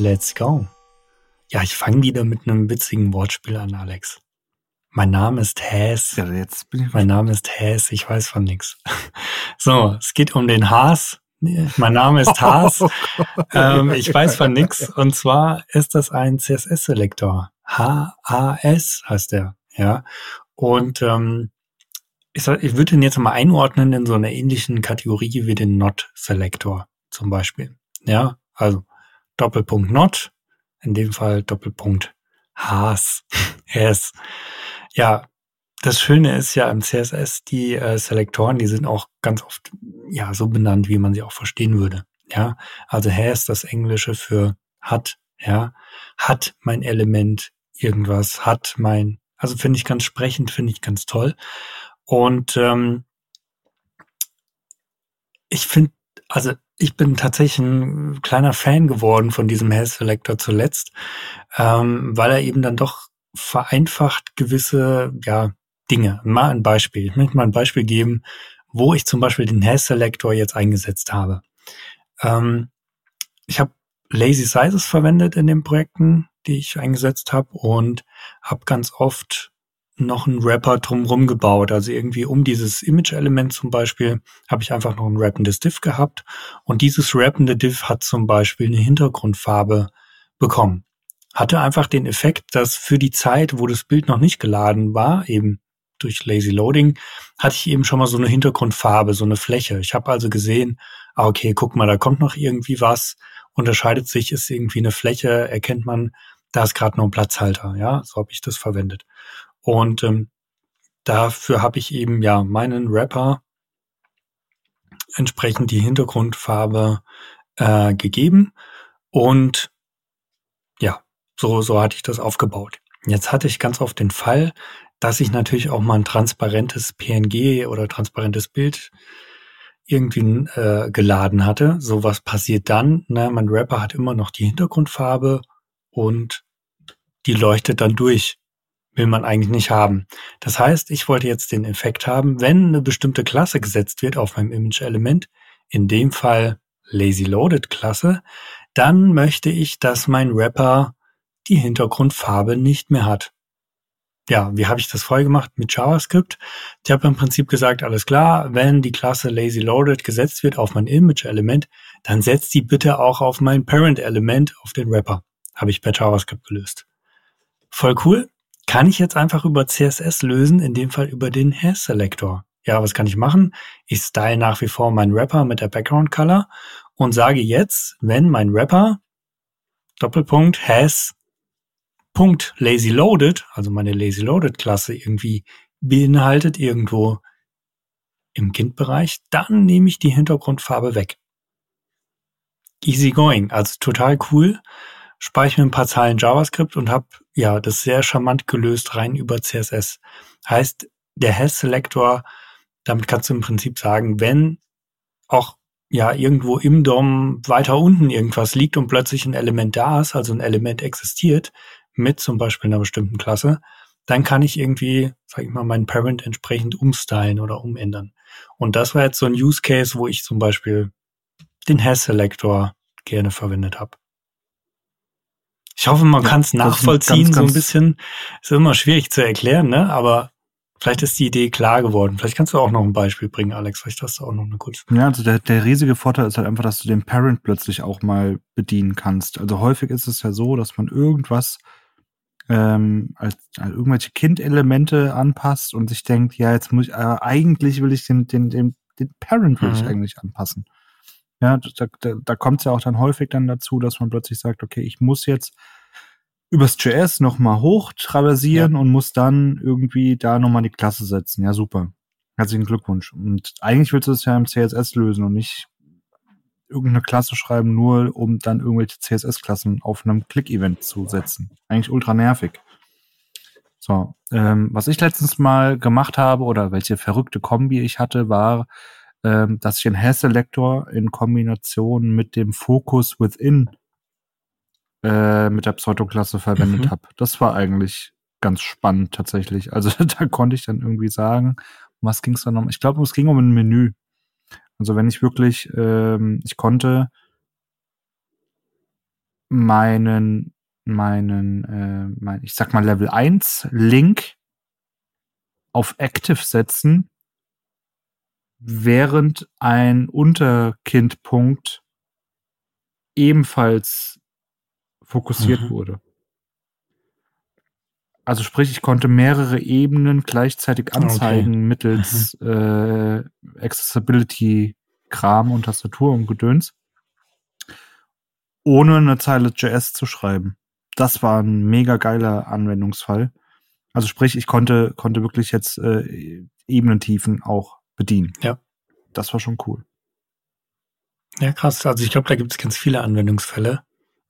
Let's go. Ja, ich fange wieder mit einem witzigen Wortspiel an, Alex. Mein Name ist Häs. Ja, jetzt bin ich mein Name ist Häs, ich weiß von nix. So, es geht um den Haas. Mein Name ist Haas. ähm, ich weiß von nix. Und zwar ist das ein CSS-Selektor. H-A-S heißt der. Ja. Und ähm, ich, soll, ich würde ihn jetzt mal einordnen in so einer ähnlichen Kategorie wie den Not-Selektor zum Beispiel. Ja, also Doppelpunkt Not, in dem Fall Doppelpunkt Haas. Has. Ja, das Schöne ist ja im CSS, die äh, Selektoren, die sind auch ganz oft ja so benannt, wie man sie auch verstehen würde. Ja, also has das Englische für hat, ja, hat mein Element irgendwas, hat mein, also finde ich ganz sprechend, finde ich ganz toll. Und ähm, ich finde, also ich bin tatsächlich ein kleiner Fan geworden von diesem Health Selector zuletzt, ähm, weil er eben dann doch vereinfacht gewisse ja, Dinge. Mal ein Beispiel. Ich möchte mal ein Beispiel geben, wo ich zum Beispiel den Health Selector jetzt eingesetzt habe. Ähm, ich habe Lazy Sizes verwendet in den Projekten, die ich eingesetzt habe und habe ganz oft noch einen Wrapper drumherum gebaut. Also irgendwie um dieses Image-Element zum Beispiel habe ich einfach noch ein rappendes Div gehabt. Und dieses rappende Div hat zum Beispiel eine Hintergrundfarbe bekommen. Hatte einfach den Effekt, dass für die Zeit, wo das Bild noch nicht geladen war, eben durch Lazy Loading, hatte ich eben schon mal so eine Hintergrundfarbe, so eine Fläche. Ich habe also gesehen, ah, okay, guck mal, da kommt noch irgendwie was, unterscheidet sich, ist irgendwie eine Fläche, erkennt man, da ist gerade noch ein Platzhalter, ja, so habe ich das verwendet. Und ähm, dafür habe ich eben ja meinen Rapper entsprechend die Hintergrundfarbe äh, gegeben und ja, so, so hatte ich das aufgebaut. Jetzt hatte ich ganz oft den Fall, dass ich natürlich auch mal ein transparentes PNG oder transparentes Bild irgendwie äh, geladen hatte. So was passiert dann. Ne? Mein Rapper hat immer noch die Hintergrundfarbe und die leuchtet dann durch will man eigentlich nicht haben. Das heißt, ich wollte jetzt den Effekt haben, wenn eine bestimmte Klasse gesetzt wird auf meinem Image-Element, in dem Fall Lazy Loaded Klasse, dann möchte ich, dass mein Wrapper die Hintergrundfarbe nicht mehr hat. Ja, wie habe ich das vorher gemacht mit JavaScript? Ich habe im Prinzip gesagt, alles klar, wenn die Klasse Lazy Loaded gesetzt wird auf mein Image-Element, dann setzt die bitte auch auf mein Parent-Element auf den Wrapper. Habe ich per JavaScript gelöst. Voll cool kann ich jetzt einfach über CSS lösen, in dem Fall über den Hair Selector. Ja, was kann ich machen? Ich style nach wie vor meinen Wrapper mit der Background Color und sage jetzt, wenn mein Wrapper Doppelpunkt has Punkt lazy loaded, also meine lazy loaded Klasse irgendwie beinhaltet irgendwo im Kindbereich, dann nehme ich die Hintergrundfarbe weg. Easy going, also total cool speichere mir ein paar Zeilen JavaScript und habe ja das sehr charmant gelöst rein über CSS. Heißt, der Health Selector, damit kannst du im Prinzip sagen, wenn auch ja irgendwo im DOM weiter unten irgendwas liegt und plötzlich ein Element da ist, also ein Element existiert mit zum Beispiel einer bestimmten Klasse, dann kann ich irgendwie, sag ich mal, meinen Parent entsprechend umstylen oder umändern. Und das war jetzt so ein Use Case, wo ich zum Beispiel den Hash Selector gerne verwendet habe. Ich hoffe, man ja, kann es nachvollziehen, ganz, so ein bisschen. Ist immer schwierig zu erklären, ne? Aber vielleicht ist die Idee klar geworden. Vielleicht kannst du auch noch ein Beispiel bringen, Alex. Vielleicht hast du auch noch eine kurze. Ja, also der, der riesige Vorteil ist halt einfach, dass du den Parent plötzlich auch mal bedienen kannst. Also häufig ist es ja so, dass man irgendwas ähm, als, als irgendwelche Kindelemente anpasst und sich denkt, ja, jetzt muss ich, äh, eigentlich will ich den, den, den, den Parent will mhm. ich eigentlich anpassen. Ja, da, da, da kommt es ja auch dann häufig dann dazu, dass man plötzlich sagt, okay, ich muss jetzt übers JS nochmal hoch traversieren ja. und muss dann irgendwie da nochmal die Klasse setzen. Ja, super. Herzlichen Glückwunsch. Und eigentlich willst du es ja im CSS lösen und nicht irgendeine Klasse schreiben, nur um dann irgendwelche CSS-Klassen auf einem Click-Event zu setzen. Eigentlich ultra nervig. So, ähm, was ich letztens mal gemacht habe oder welche verrückte Kombi ich hatte, war, ähm, dass ich den Hair-Selector in Kombination mit dem Focus Within äh, mit der Pseudoklasse verwendet mhm. habe. Das war eigentlich ganz spannend tatsächlich. Also da konnte ich dann irgendwie sagen, was ging es dann um? Ich glaube, es ging um ein Menü. Also wenn ich wirklich, ähm, ich konnte meinen, meinen, äh, mein, ich sag mal Level 1 Link auf Active setzen, während ein Unterkindpunkt ebenfalls fokussiert Mhm. wurde. Also sprich, ich konnte mehrere Ebenen gleichzeitig anzeigen mittels äh, Accessibility-Kram und Tastatur und Gedöns, ohne eine Zeile JS zu schreiben. Das war ein mega geiler Anwendungsfall. Also sprich, ich konnte, konnte wirklich jetzt äh, Ebenentiefen auch bedienen. Ja. Das war schon cool. Ja, krass. Also ich glaube, da gibt es ganz viele Anwendungsfälle.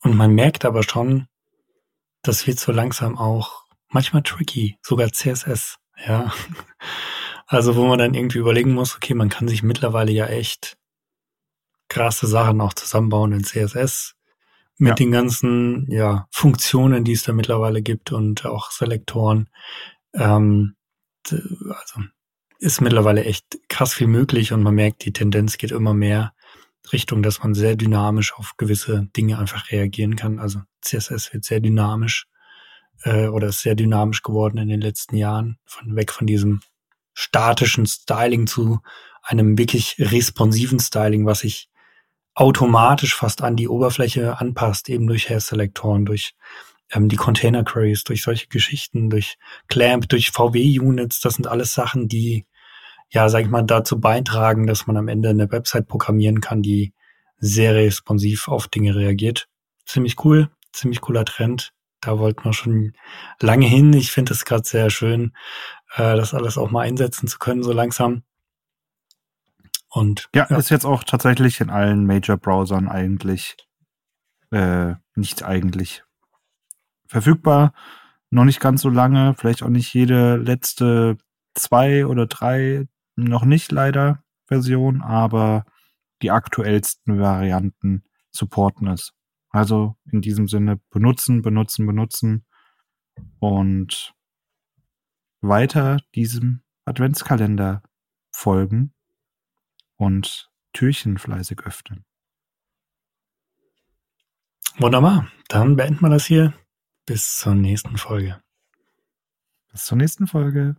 Und man merkt aber schon, das wird so langsam auch manchmal tricky, sogar CSS. Ja. Also wo man dann irgendwie überlegen muss, okay, man kann sich mittlerweile ja echt krasse Sachen auch zusammenbauen in CSS mit Ja. den ganzen ja, Funktionen, die es da mittlerweile gibt und auch Selektoren. Ähm, also ist mittlerweile echt krass viel möglich und man merkt, die Tendenz geht immer mehr Richtung, dass man sehr dynamisch auf gewisse Dinge einfach reagieren kann. Also CSS wird sehr dynamisch äh, oder ist sehr dynamisch geworden in den letzten Jahren, von weg von diesem statischen Styling zu einem wirklich responsiven Styling, was sich automatisch fast an die Oberfläche anpasst, eben durch Hair-Selektoren, durch ähm, die Container Queries, durch solche Geschichten, durch Clamp, durch VW-Units. Das sind alles Sachen, die, ja, sag ich mal, dazu beitragen, dass man am Ende eine Website programmieren kann, die sehr responsiv auf Dinge reagiert. Ziemlich cool, ziemlich cooler Trend. Da wollten wir schon lange hin. Ich finde es gerade sehr schön, äh, das alles auch mal einsetzen zu können, so langsam. Und Ja, ist jetzt auch tatsächlich in allen Major-Browsern eigentlich äh, nicht eigentlich verfügbar. Noch nicht ganz so lange, vielleicht auch nicht jede letzte zwei oder drei, noch nicht leider Version, aber die aktuellsten Varianten supporten es. Also in diesem Sinne benutzen, benutzen, benutzen und weiter diesem Adventskalender folgen und Türchen fleißig öffnen. wunderbar. Dann beenden wir das hier. Bis zur nächsten Folge. Bis zur nächsten Folge.